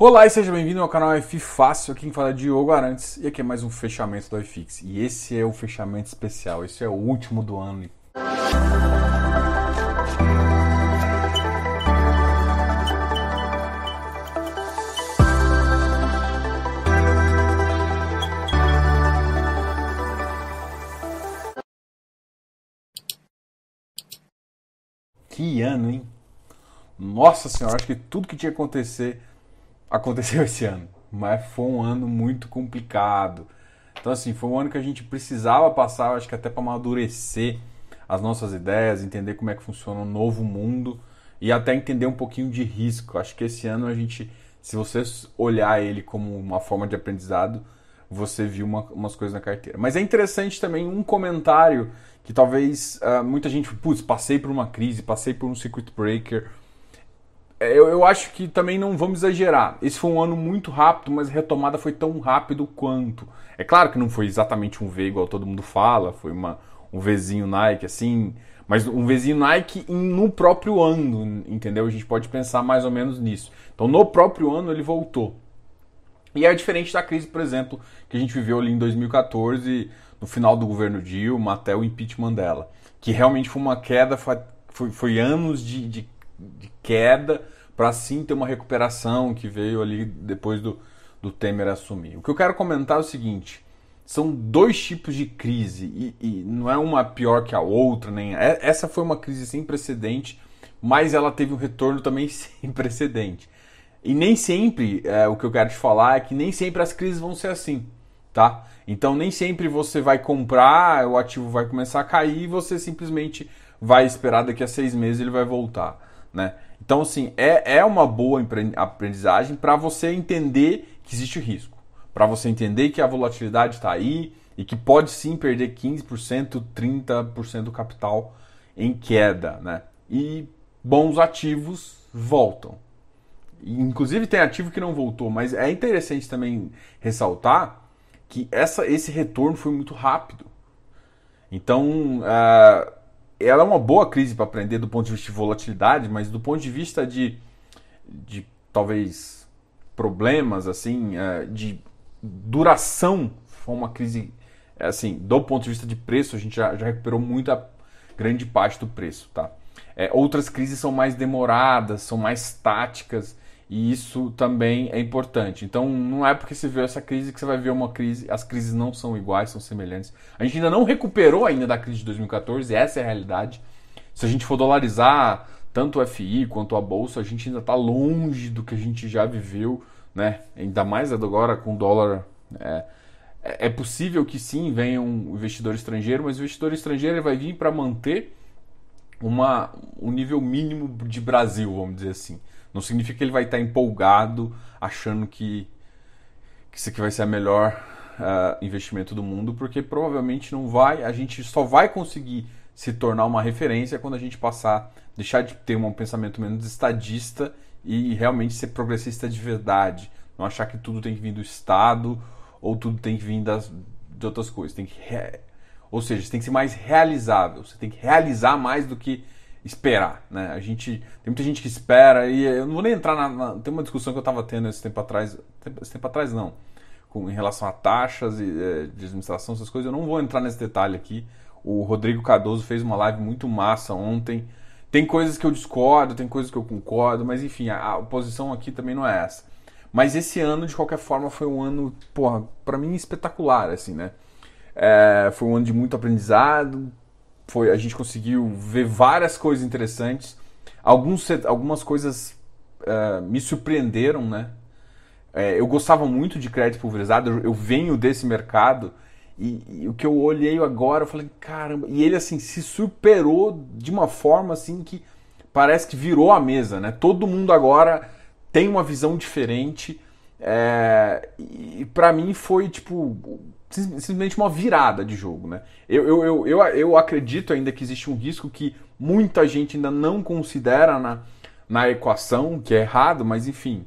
Olá e seja bem-vindo ao canal F Fácil, aqui quem fala é Diogo Arantes e aqui é mais um fechamento do iFix. E esse é o fechamento especial, esse é o último do ano. Que ano, hein? Nossa senhora, acho que tudo que tinha que acontecer aconteceu esse ano, mas foi um ano muito complicado. Então, assim, foi um ano que a gente precisava passar, acho que até para amadurecer as nossas ideias, entender como é que funciona o novo mundo e até entender um pouquinho de risco. Acho que esse ano a gente, se você olhar ele como uma forma de aprendizado, você viu uma, umas coisas na carteira. Mas é interessante também um comentário que talvez uh, muita gente, putz, passei por uma crise, passei por um circuit breaker, eu, eu acho que também não vamos exagerar. Esse foi um ano muito rápido, mas a retomada foi tão rápido quanto. É claro que não foi exatamente um V igual todo mundo fala, foi uma, um Vzinho Nike assim, mas um Vzinho Nike no próprio ano, entendeu? A gente pode pensar mais ou menos nisso. Então no próprio ano ele voltou. E é diferente da crise, por exemplo, que a gente viveu ali em 2014, no final do governo Dilma até o impeachment dela. Que realmente foi uma queda, foi, foi, foi anos de, de de queda para sim ter uma recuperação que veio ali depois do, do Temer assumir. O que eu quero comentar é o seguinte: são dois tipos de crise e, e não é uma pior que a outra, nem é, essa foi uma crise sem precedente, mas ela teve um retorno também sem precedente. E nem sempre, é, o que eu quero te falar é que nem sempre as crises vão ser assim, tá? Então nem sempre você vai comprar, o ativo vai começar a cair e você simplesmente vai esperar daqui a seis meses ele vai voltar. Né? Então, assim, é, é uma boa aprendizagem para você entender que existe risco, para você entender que a volatilidade está aí e que pode sim perder 15%, 30% do capital em queda. Né? E bons ativos voltam. Inclusive tem ativo que não voltou, mas é interessante também ressaltar que essa, esse retorno foi muito rápido. Então, uh, ela é uma boa crise para aprender do ponto de vista de volatilidade, mas do ponto de vista de, de talvez problemas assim, é, de duração, foi uma crise é, assim, do ponto de vista de preço, a gente já, já recuperou muita grande parte do preço, tá? É, outras crises são mais demoradas, são mais táticas e isso também é importante. Então, não é porque você viu essa crise que você vai ver uma crise. As crises não são iguais, são semelhantes. A gente ainda não recuperou ainda da crise de 2014, essa é a realidade. Se a gente for dolarizar tanto o FI quanto a bolsa, a gente ainda está longe do que a gente já viveu, né? Ainda mais agora com dólar. É, é, é possível que sim venha um investidor estrangeiro, mas o investidor estrangeiro vai vir para manter uma, um nível mínimo de Brasil, vamos dizer assim. Não significa que ele vai estar empolgado, achando que, que isso aqui vai ser a melhor uh, investimento do mundo, porque provavelmente não vai. A gente só vai conseguir se tornar uma referência quando a gente passar, deixar de ter um pensamento menos estadista e realmente ser progressista de verdade. Não achar que tudo tem que vir do Estado ou tudo tem que vir das, de outras coisas. Tem que ou seja, você tem que ser mais realizável. Você tem que realizar mais do que esperar, né? A gente tem muita gente que espera e eu não vou nem entrar na, na tem uma discussão que eu estava tendo esse tempo atrás, esse tempo atrás não, com em relação a taxas e é, de administração essas coisas. Eu não vou entrar nesse detalhe aqui. O Rodrigo Cardoso fez uma live muito massa ontem. Tem coisas que eu discordo, tem coisas que eu concordo, mas enfim, a, a posição aqui também não é essa. Mas esse ano, de qualquer forma, foi um ano, porra, para mim espetacular, assim, né? É, foi um ano de muito aprendizado. Foi, a gente conseguiu ver várias coisas interessantes. Alguns, algumas coisas uh, me surpreenderam, né? É, eu gostava muito de crédito pulverizado, eu, eu venho desse mercado e, e, o que eu olhei agora, eu falei, caramba, e ele assim se superou de uma forma assim que parece que virou a mesa, né? Todo mundo agora tem uma visão diferente. É, e para mim foi tipo simplesmente uma virada de jogo. Né? Eu, eu, eu, eu, eu acredito ainda que existe um risco que muita gente ainda não considera na, na equação, que é errado, mas enfim.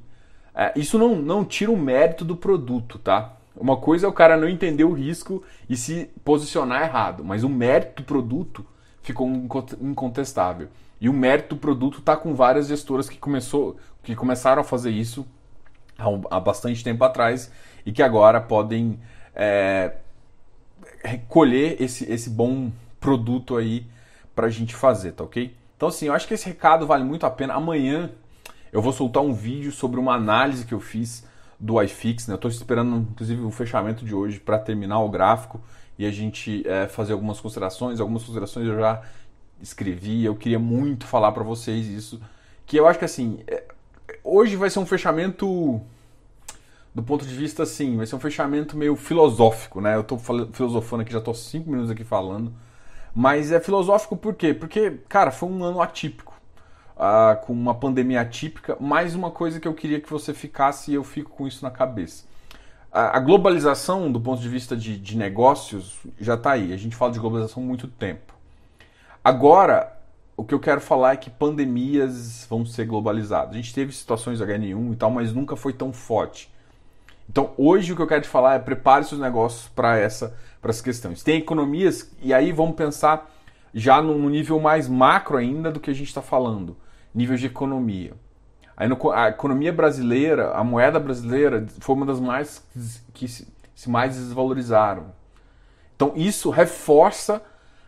É, isso não, não tira o mérito do produto, tá? Uma coisa é o cara não entender o risco e se posicionar errado, mas o mérito do produto ficou incontestável. E o mérito do produto está com várias gestoras que, começou, que começaram a fazer isso há bastante tempo atrás e que agora podem é, colher esse, esse bom produto aí para a gente fazer, tá ok? Então, assim, eu acho que esse recado vale muito a pena. Amanhã eu vou soltar um vídeo sobre uma análise que eu fiz do iFix, né? Eu estou esperando, inclusive, o fechamento de hoje para terminar o gráfico e a gente é, fazer algumas considerações. Algumas considerações eu já escrevi, eu queria muito falar para vocês isso, que eu acho que, assim, é, hoje vai ser um fechamento do ponto de vista assim, vai ser um fechamento meio filosófico, né? Eu tô filosofando aqui, já tô cinco minutos aqui falando. Mas é filosófico por quê? Porque, cara, foi um ano atípico. Uh, com uma pandemia atípica. Mais uma coisa que eu queria que você ficasse e eu fico com isso na cabeça. A globalização, do ponto de vista de, de negócios, já está aí. A gente fala de globalização há muito tempo. Agora, o que eu quero falar é que pandemias vão ser globalizadas. A gente teve situações H1 e tal, mas nunca foi tão forte. Então, hoje o que eu quero te falar é prepare seus negócios para essa essas questões. Tem economias e aí vamos pensar já no nível mais macro ainda do que a gente está falando, nível de economia. A economia brasileira, a moeda brasileira foi uma das mais que se, mais desvalorizaram. Então isso reforça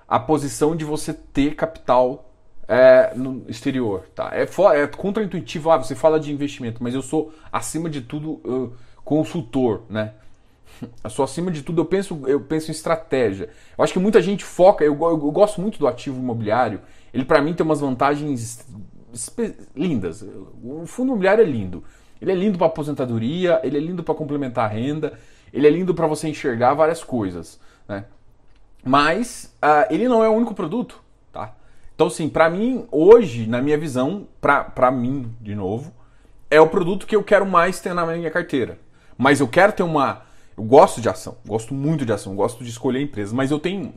a posição de você ter capital é, no exterior. Tá? É, é contraintuitivo, ah, você fala de investimento, mas eu sou, acima de tudo, uh, consultor, né? Eu sou acima de tudo, eu penso, eu penso em estratégia. Eu acho que muita gente foca, eu, eu, gosto muito do ativo imobiliário. Ele para mim tem umas vantagens lindas. O fundo imobiliário é lindo. Ele é lindo para aposentadoria, ele é lindo para complementar a renda, ele é lindo para você enxergar várias coisas, né? Mas uh, ele não é o único produto, tá? Então, assim, para mim, hoje, na minha visão, para mim, de novo, é o produto que eu quero mais ter na minha carteira. Mas eu quero ter uma. Eu gosto de ação, gosto muito de ação, gosto de escolher empresas, mas eu tenho.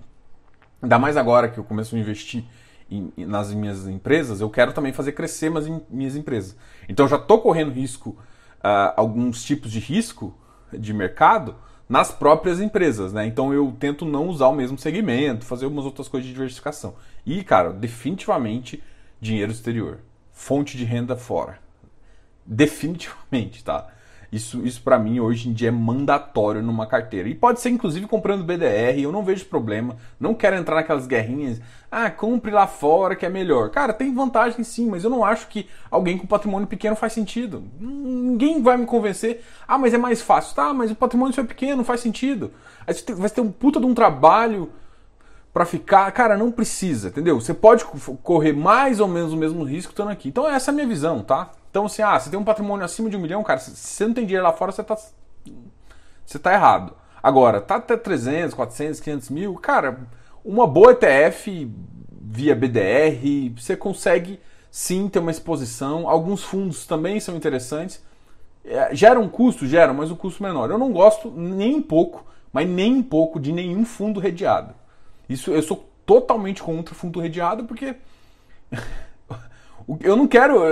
Ainda mais agora que eu começo a investir em, nas minhas empresas, eu quero também fazer crescer as minhas empresas. Então eu já estou correndo risco, uh, alguns tipos de risco de mercado nas próprias empresas, né? Então eu tento não usar o mesmo segmento, fazer algumas outras coisas de diversificação. E, cara, definitivamente dinheiro exterior, fonte de renda fora. Definitivamente, tá? Isso, isso para mim hoje em dia é mandatório numa carteira. E pode ser inclusive comprando BDR, eu não vejo problema. Não quero entrar naquelas guerrinhas. Ah, compre lá fora que é melhor. Cara, tem vantagem sim, mas eu não acho que alguém com patrimônio pequeno faz sentido. Ninguém vai me convencer. Ah, mas é mais fácil. Tá, mas o patrimônio seu é pequeno, faz sentido. Aí você vai ter um puta de um trabalho para ficar. Cara, não precisa, entendeu? Você pode correr mais ou menos o mesmo risco estando aqui. Então essa é a minha visão, tá? Então, assim, ah, você tem um patrimônio acima de um milhão, cara, se você não tem dinheiro lá fora, você tá, você tá errado. Agora, tá até 300, 400, 500 mil, cara, uma boa ETF via BDR, você consegue sim ter uma exposição. Alguns fundos também são interessantes. É, geram um custo? Geram, mas o custo menor. Eu não gosto nem um pouco, mas nem um pouco de nenhum fundo redeado. Isso eu sou totalmente contra fundo redeado porque eu não quero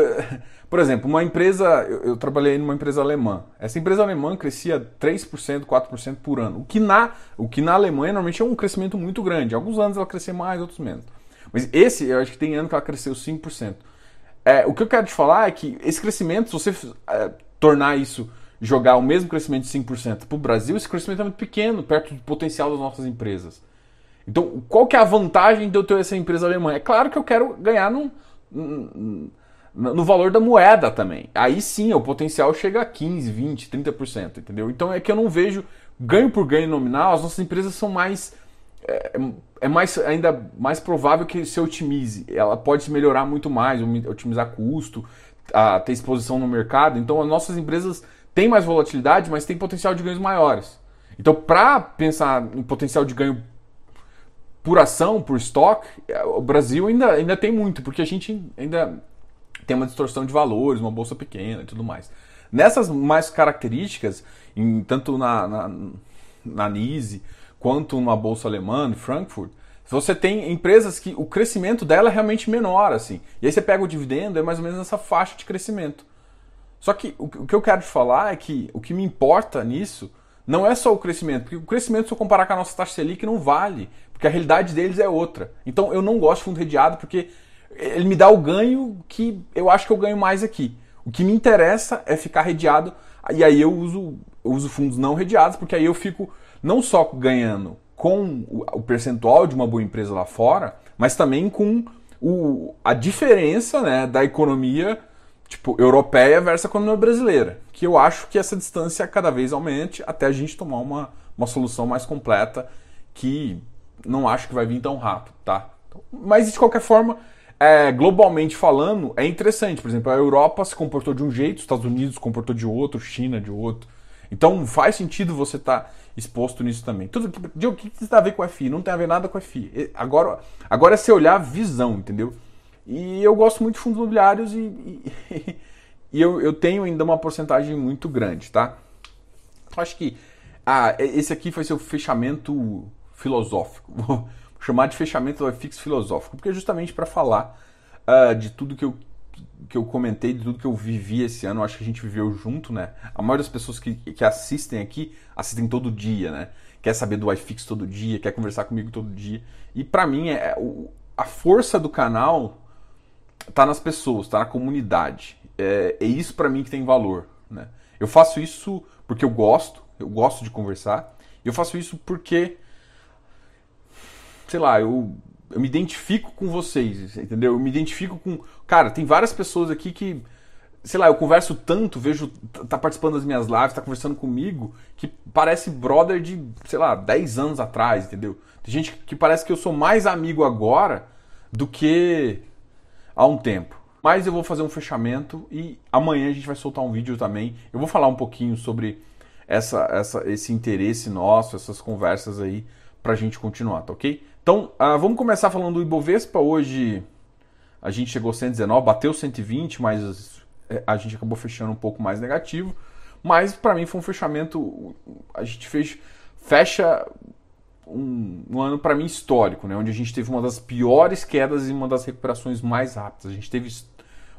por exemplo, uma empresa, eu, eu, trabalhei numa empresa alemã. Essa empresa alemã crescia 3%, 4% por ano. O que, na, o que na Alemanha normalmente é um crescimento muito grande. Alguns anos ela crescia mais, outros menos. Mas esse, eu acho que tem ano que ela cresceu 5%. É, o que eu quero te falar é que esse crescimento, se você é, tornar isso, jogar o mesmo crescimento de 5% para o Brasil, esse crescimento é muito pequeno, perto do potencial das nossas empresas. Então, qual que é a vantagem de eu ter essa empresa alemã? É claro que eu quero ganhar num, num no valor da moeda também. Aí sim, o potencial chega a 15, 20, 30%, entendeu? Então é que eu não vejo ganho por ganho nominal, as nossas empresas são mais é, é mais ainda mais provável que se otimize. Ela pode se melhorar muito mais, otimizar custo, a, ter exposição no mercado. Então as nossas empresas têm mais volatilidade, mas têm potencial de ganhos maiores. Então, para pensar em potencial de ganho por ação, por estoque, o Brasil ainda, ainda tem muito, porque a gente ainda tem uma distorção de valores, uma bolsa pequena e tudo mais. Nessas mais características, em, tanto na, na, na NISE quanto na bolsa alemã, em Frankfurt, você tem empresas que o crescimento dela é realmente menor, assim. E aí você pega o dividendo, é mais ou menos nessa faixa de crescimento. Só que o, o que eu quero te falar é que o que me importa nisso não é só o crescimento, porque o crescimento, se eu comparar com a nossa taxa Selic, não vale, porque a realidade deles é outra. Então eu não gosto de fundo redeado, porque ele me dá o ganho que eu acho que eu ganho mais aqui. O que me interessa é ficar redeado E aí eu uso, eu uso fundos não redeados, porque aí eu fico não só ganhando com o percentual de uma boa empresa lá fora, mas também com o, a diferença né, da economia tipo, europeia versus a economia brasileira. Que eu acho que essa distância cada vez aumente até a gente tomar uma, uma solução mais completa que não acho que vai vir tão rápido, tá? Mas de qualquer forma, é, globalmente falando, é interessante. Por exemplo, a Europa se comportou de um jeito, os Estados Unidos se comportou de outro, China de outro. Então faz sentido você estar tá exposto nisso também. Tudo de, o que isso tem a ver com a FI? Não tem a ver nada com a FI. Agora, agora é você olhar a visão, entendeu? E eu gosto muito de fundos imobiliários e, e, e eu, eu tenho ainda uma porcentagem muito grande, tá? Então acho que ah, esse aqui foi seu fechamento filosófico. Chamar de fechamento do FX filosófico, porque é justamente para falar uh, de tudo que eu, que eu comentei, de tudo que eu vivi esse ano. Acho que a gente viveu junto, né? A maioria das pessoas que, que assistem aqui assistem todo dia, né? Quer saber do iFix todo dia, quer conversar comigo todo dia. E para mim, é, é, o, a força do canal tá nas pessoas, tá na comunidade. É, é isso para mim que tem valor, né? Eu faço isso porque eu gosto, eu gosto de conversar. Eu faço isso porque sei lá, eu, eu me identifico com vocês, entendeu? Eu me identifico com. Cara, tem várias pessoas aqui que, sei lá, eu converso tanto, vejo, tá participando das minhas lives, tá conversando comigo, que parece brother de, sei lá, 10 anos atrás, entendeu? Tem gente que parece que eu sou mais amigo agora do que há um tempo. Mas eu vou fazer um fechamento e amanhã a gente vai soltar um vídeo também. Eu vou falar um pouquinho sobre essa, essa, esse interesse nosso, essas conversas aí, pra gente continuar, tá ok? Então, uh, vamos começar falando do Ibovespa. Hoje a gente chegou a 119, bateu 120, mas é, a gente acabou fechando um pouco mais negativo. Mas para mim foi um fechamento. A gente fez, fecha um, um ano para mim histórico, né? onde a gente teve uma das piores quedas e uma das recuperações mais rápidas. A gente teve,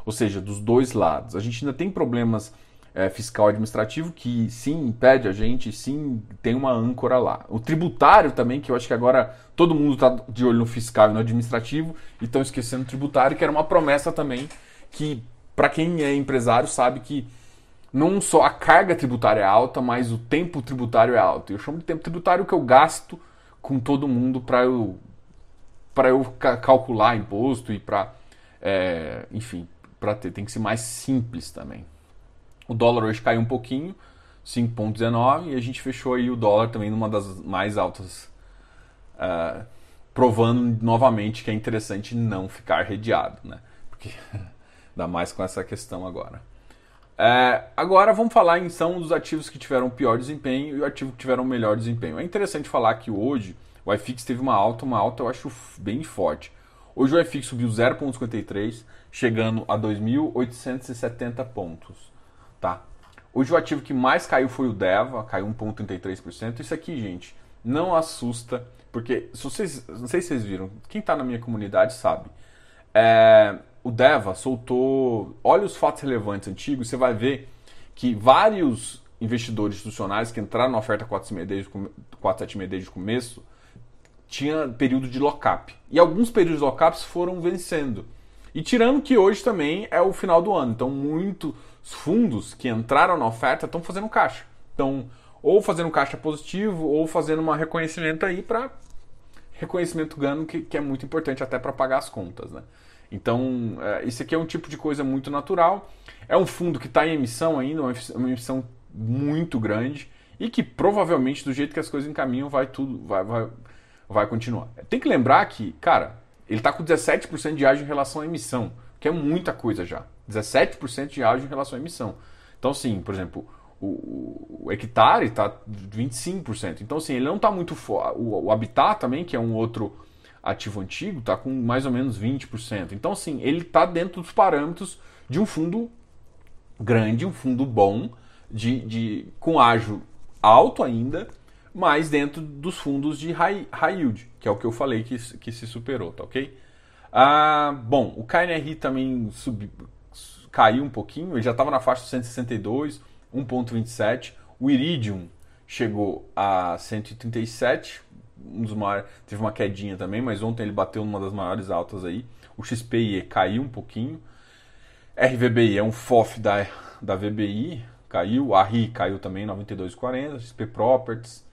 ou seja, dos dois lados. A gente ainda tem problemas é, fiscal administrativo que sim impede a gente, sim tem uma âncora lá. O tributário também, que eu acho que agora todo mundo está de olho no fiscal e no administrativo e estão esquecendo o tributário, que era uma promessa também que, para quem é empresário, sabe que não só a carga tributária é alta, mas o tempo tributário é alto. Eu chamo de tempo tributário que eu gasto com todo mundo para eu para eu calcular imposto e para é, enfim para ter tem que ser mais simples também o dólar hoje caiu um pouquinho, 5,19, e a gente fechou aí o dólar também numa das mais altas, uh, provando novamente que é interessante não ficar redeado, né? Porque dá mais com essa questão agora. É, agora vamos falar em são dos ativos que tiveram pior desempenho e o ativo que tiveram melhor desempenho. É interessante falar que hoje o iFix teve uma alta, uma alta eu acho bem forte. Hoje o iFix subiu 0,53, chegando a 2.870 pontos tá? Hoje o ativo que mais caiu foi o DEVA, caiu 1,33%. Isso aqui, gente, não assusta, porque se vocês, não sei se vocês viram, quem está na minha comunidade sabe. É, o DEVA soltou, olha os fatos relevantes antigos, você vai ver que vários investidores institucionais que entraram na oferta 476 desde o começo tinha período de lock-up. E alguns períodos de lock-ups foram vencendo. E tirando que hoje também é o final do ano, então muitos fundos que entraram na oferta estão fazendo caixa. Então, ou fazendo caixa positivo, ou fazendo um reconhecimento aí para reconhecimento ganho, que, que, é muito importante até para pagar as contas. Né? Então, é, isso aqui é um tipo de coisa muito natural. É um fundo que está em emissão ainda, uma emissão muito grande e que provavelmente, do jeito que as coisas encaminham, vai tudo, vai, vai, vai continuar. Tem que lembrar que, cara, ele está com 17% de ágio em relação à emissão, que é muita coisa já. 17% de ágio em relação à emissão. Então, assim, por exemplo, o, o hectare está 25%. Então, assim, ele não está muito. O, o Habitat também, que é um outro ativo antigo, está com mais ou menos 20%. Então, assim, ele está dentro dos parâmetros de um fundo grande, um fundo bom, de, de, com ágio alto ainda, mas dentro dos fundos de high, high yield, que é o que eu falei que, que se superou, tá ok? Ah, bom, o KNRI também subiu, caiu um pouquinho, ele já estava na faixa 162, 1.27. O Iridium chegou a 137, um dos maiores, teve uma quedinha também, mas ontem ele bateu numa das maiores altas aí. O XPI caiu um pouquinho. RVBI é um FOF da, da VBI, caiu, a RI caiu também 92,40, XP Properties,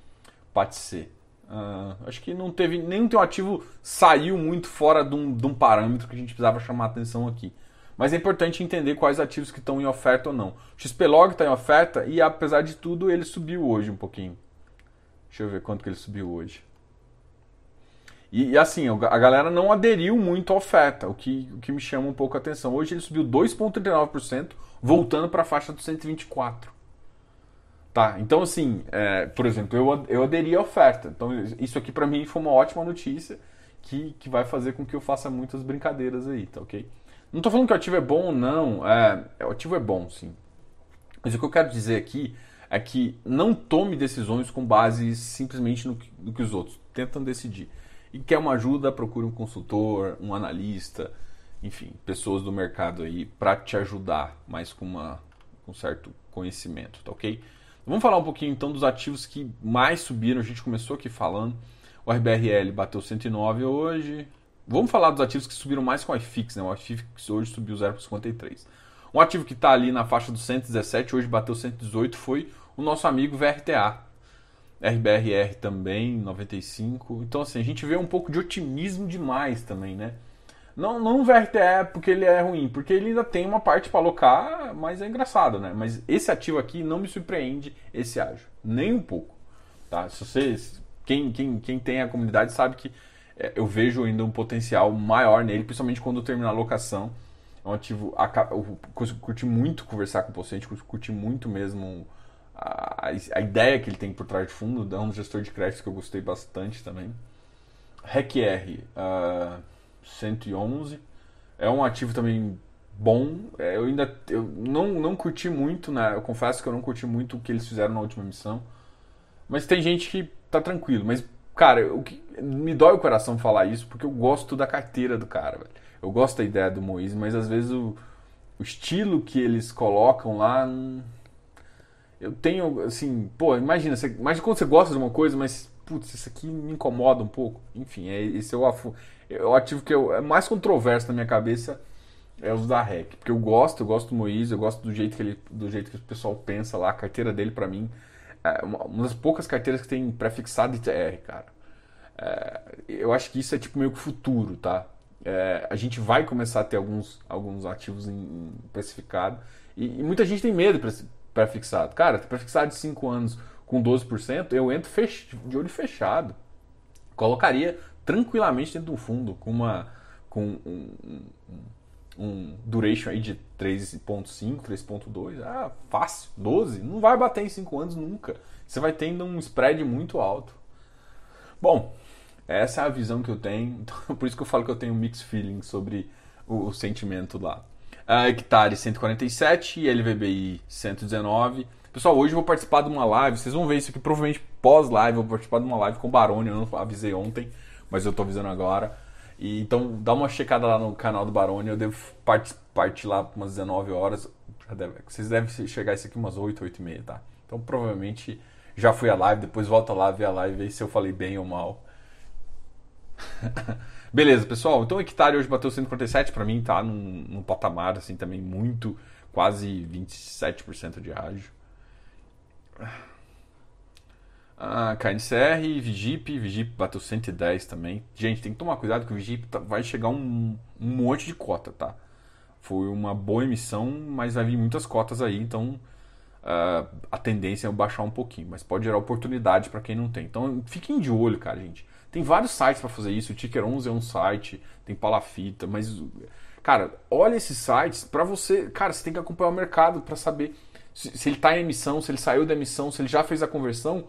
PATC. Uh, acho que não teve nenhum teu ativo saiu muito fora de um, de um parâmetro que a gente precisava chamar atenção aqui. Mas é importante entender quais ativos que estão em oferta ou não. O XPlog está em oferta e apesar de tudo ele subiu hoje um pouquinho. Deixa eu ver quanto que ele subiu hoje. E, e, assim, a galera não aderiu muito à oferta, o que, o que me chama um pouco a atenção. Hoje ele subiu 2,39%, voltando para a faixa dos 124. Tá, então assim, é, por exemplo, eu, eu aderi à oferta. Então isso aqui para mim foi uma ótima notícia que, que vai fazer com que eu faça muitas brincadeiras aí, tá ok? Não estou falando que o ativo é bom ou não, é, o ativo é bom sim. Mas o que eu quero dizer aqui é que não tome decisões com base simplesmente no que, no que os outros tentam decidir e quer uma ajuda, procure um consultor, um analista, enfim, pessoas do mercado aí para te ajudar, mais com, uma, com certo conhecimento, tá ok? Vamos falar um pouquinho então dos ativos que mais subiram. A gente começou aqui falando. O RBRL bateu 109 hoje. Vamos falar dos ativos que subiram mais com o iFix, né? O iFix hoje subiu 0,53. Um ativo que está ali na faixa dos 117, hoje bateu 118, foi o nosso amigo VRTA. RBRR também, 95. Então, assim, a gente vê um pouco de otimismo demais também, né? Não, não o VRTE porque ele é ruim, porque ele ainda tem uma parte para alocar, mas é engraçado, né? Mas esse ativo aqui não me surpreende esse ágio, nem um pouco. Tá? Se vocês, quem, quem, quem tem a comunidade sabe que é, eu vejo ainda um potencial maior nele, principalmente quando terminar a locação. É um ativo, eu curti muito conversar com o paciente, curti muito mesmo a, a, ideia que ele tem por trás de fundo, é um gestor de crédito que eu gostei bastante também. RECR uh, 111 é um ativo também bom. É, eu ainda eu não, não curti muito, né? Eu confesso que eu não curti muito o que eles fizeram na última missão. Mas tem gente que tá tranquilo. Mas, cara, o que me dói o coração falar isso porque eu gosto da carteira do cara, velho. Eu gosto da ideia do Moise, mas às vezes o, o estilo que eles colocam lá. Hum, eu tenho, assim, pô, imagina, você, imagina quando você gosta de uma coisa, mas, putz, isso aqui me incomoda um pouco. Enfim, é, esse é o, é o ativo que eu, é mais controverso na minha cabeça é os da REC. Porque eu gosto, eu gosto do Moisés, eu gosto do jeito que ele, do jeito que o pessoal pensa lá, a carteira dele para mim é uma das poucas carteiras que tem prefixado ITR, cara. É, eu acho que isso é tipo meio que futuro, tá? É, a gente vai começar a ter alguns, alguns ativos em, em precificado e, e, muita gente tem medo pré-fixado. Cara, pré-fixado de 5 anos com 12%, eu entro fech... de olho fechado. Colocaria tranquilamente dentro do fundo com uma com um, um, duration aí de 3.5, 3.2, ah, fácil, 12, não vai bater em 5 anos nunca. Você vai tendo um spread muito alto. Bom, essa é a visão que eu tenho, então, por isso que eu falo que eu tenho um mixed feeling sobre o, o sentimento lá uh, hectare 147 e LVBI 119. Pessoal, hoje eu vou participar de uma live, vocês vão ver isso aqui provavelmente pós-live, eu vou participar de uma live com o Baroni, eu não avisei ontem, mas eu tô avisando agora. E, então dá uma checada lá no canal do Baroni, eu devo partir, partir lá umas 19 horas, deve, vocês devem chegar isso aqui umas 8, 8 e meia, tá? Então provavelmente já fui a live, depois volta lá, ver a live, ver se eu falei bem ou mal. Beleza, pessoal. Então o hectare hoje bateu 147, para mim tá num, num, patamar assim também muito, quase 27% de ágio. Ah, KNCR, Vigip, Vigip bateu 110 também. Gente, tem que tomar cuidado que o Vigip tá, vai chegar um, um monte de cota, tá? Foi uma boa emissão, mas vai vir muitas cotas aí, então uh, a tendência é baixar um pouquinho, mas pode gerar oportunidade para quem não tem. Então fiquem de olho, cara, gente. Tem vários sites para fazer isso. O Ticker 11 é um site, tem Palafita, mas cara, olha esses sites para você, cara, você tem que acompanhar o mercado para saber se, se ele está em emissão, se ele saiu da emissão, se ele já fez a conversão,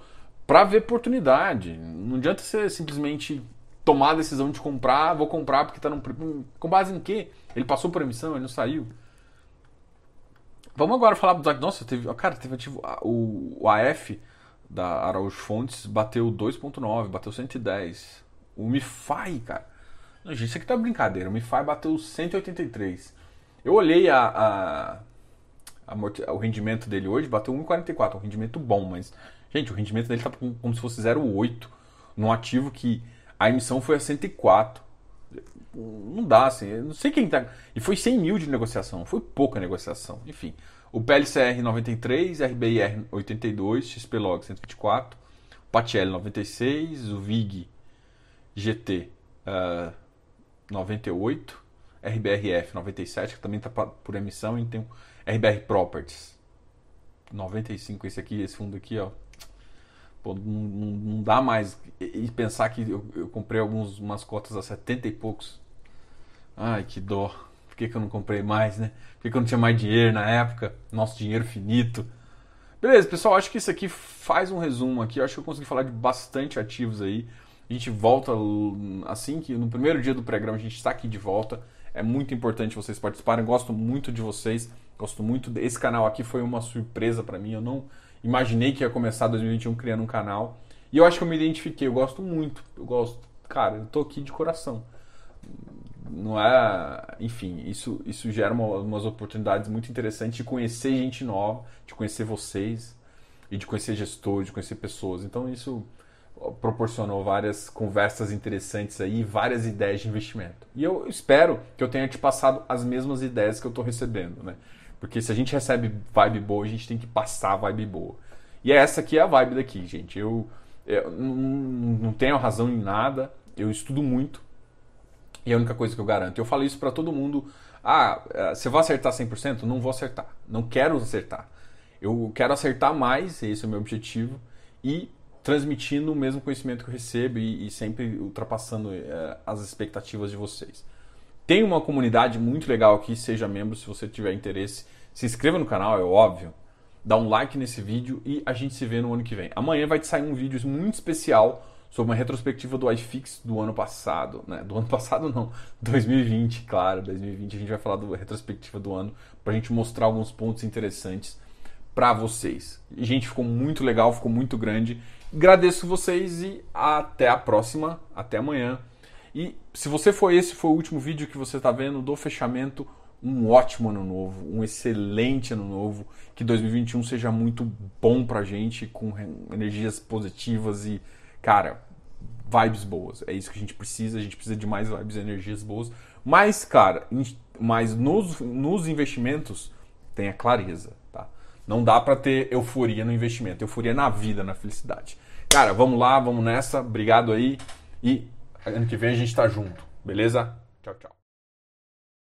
para ver oportunidade. Não adianta você simplesmente tomar a decisão de comprar, vou comprar porque está num com base em quê? Ele passou por emissão, ele não saiu. Vamos agora falar do nossa, teve, cara, teve ativo o, o AF da Araújo Fontes bateu 2.9, bateu 110. O MiFi, cara. Não, gente, isso aqui tá brincadeira. O MiFi bateu 183. Eu olhei a, a, a o rendimento dele hoje, bateu 1,44. Um rendimento bom, mas, gente, o rendimento dele tá como, se fosse 0,8 num ativo que a emissão foi a 104. Não dá, assim. Eu não sei quem tá. E foi 100 mil de negociação, foi pouca negociação. Enfim, o PLCR 93, RBIR 82, XPlog 124, Patiel 96, o VIG GT uh, 98, RBRF 97, que também está por emissão, e tem o RBR Properties 95, esse aqui, esse fundo aqui, ó. Pô, não, não, dá mais. E, pensar que eu, eu comprei algumas umas cotas a 70 e poucos. Ai, que dó. Por que, que eu não comprei mais, né? Por que, que eu não tinha mais dinheiro na época? Nosso dinheiro finito. Beleza, pessoal, acho que isso aqui faz um resumo aqui. Eu acho que eu consegui falar de bastante ativos aí. A gente volta assim que no primeiro dia do programa a gente está aqui de volta. É muito importante vocês participarem. Gosto muito de vocês. Gosto muito desse canal aqui foi uma surpresa para mim. Eu não imaginei que ia começar 2021 criando um canal. E eu acho que eu me identifiquei. Eu gosto muito. Eu gosto. Cara, eu tô aqui de coração não é. Enfim, isso, isso gera uma, umas oportunidades muito interessantes de conhecer gente nova, de conhecer vocês e de conhecer gestores, de conhecer pessoas. Então, isso proporcionou várias conversas interessantes aí, várias ideias de investimento. E eu espero que eu tenha te passado as mesmas ideias que eu estou recebendo, né? Porque se a gente recebe vibe boa, a gente tem que passar vibe boa. E essa aqui é a vibe daqui, gente. Eu, eu não, não tenho razão em nada, eu estudo muito, e é a única coisa que eu garanto. Eu falo isso para todo mundo. Ah, eh, você vai acertar 100%? Não vou acertar. Não quero acertar. Eu quero acertar mais, esse é o meu objetivo, e transmitindo o mesmo conhecimento que eu recebo e, e sempre ultrapassando uh, as expectativas de vocês. Tem uma comunidade muito legal aqui, seja membro se você tiver interesse. Se inscreva no canal, é óbvio. Dá um like nesse vídeo e a gente se vê no ano que vem. Amanhã vai te sair um vídeo muito especial sobre uma retrospectiva do iFix do ano passado, né? Do ano passado não, 2020, claro, 2020 a gente vai falar da retrospectiva do ano para a gente mostrar alguns pontos interessantes para vocês. E, gente, ficou muito legal, ficou muito grande. Agradeço vocês e até a próxima, até amanhã. E se você foi esse foi o último vídeo que você está vendo do fechamento, um ótimo ano novo, um excelente ano novo, que 2021 seja muito bom para gente, com energias positivas e cara, vibes boas. É isso que a gente precisa, a gente precisa de mais vibes e energias boas. Mas, cara, mas nos, nos investimentos tenha clareza, tá? Não dá para ter euforia no investimento, euforia na vida, na felicidade. Cara, vamos lá, vamos nessa. Obrigado aí e ano que vem a gente tá junto, beleza? Tchau, tchau.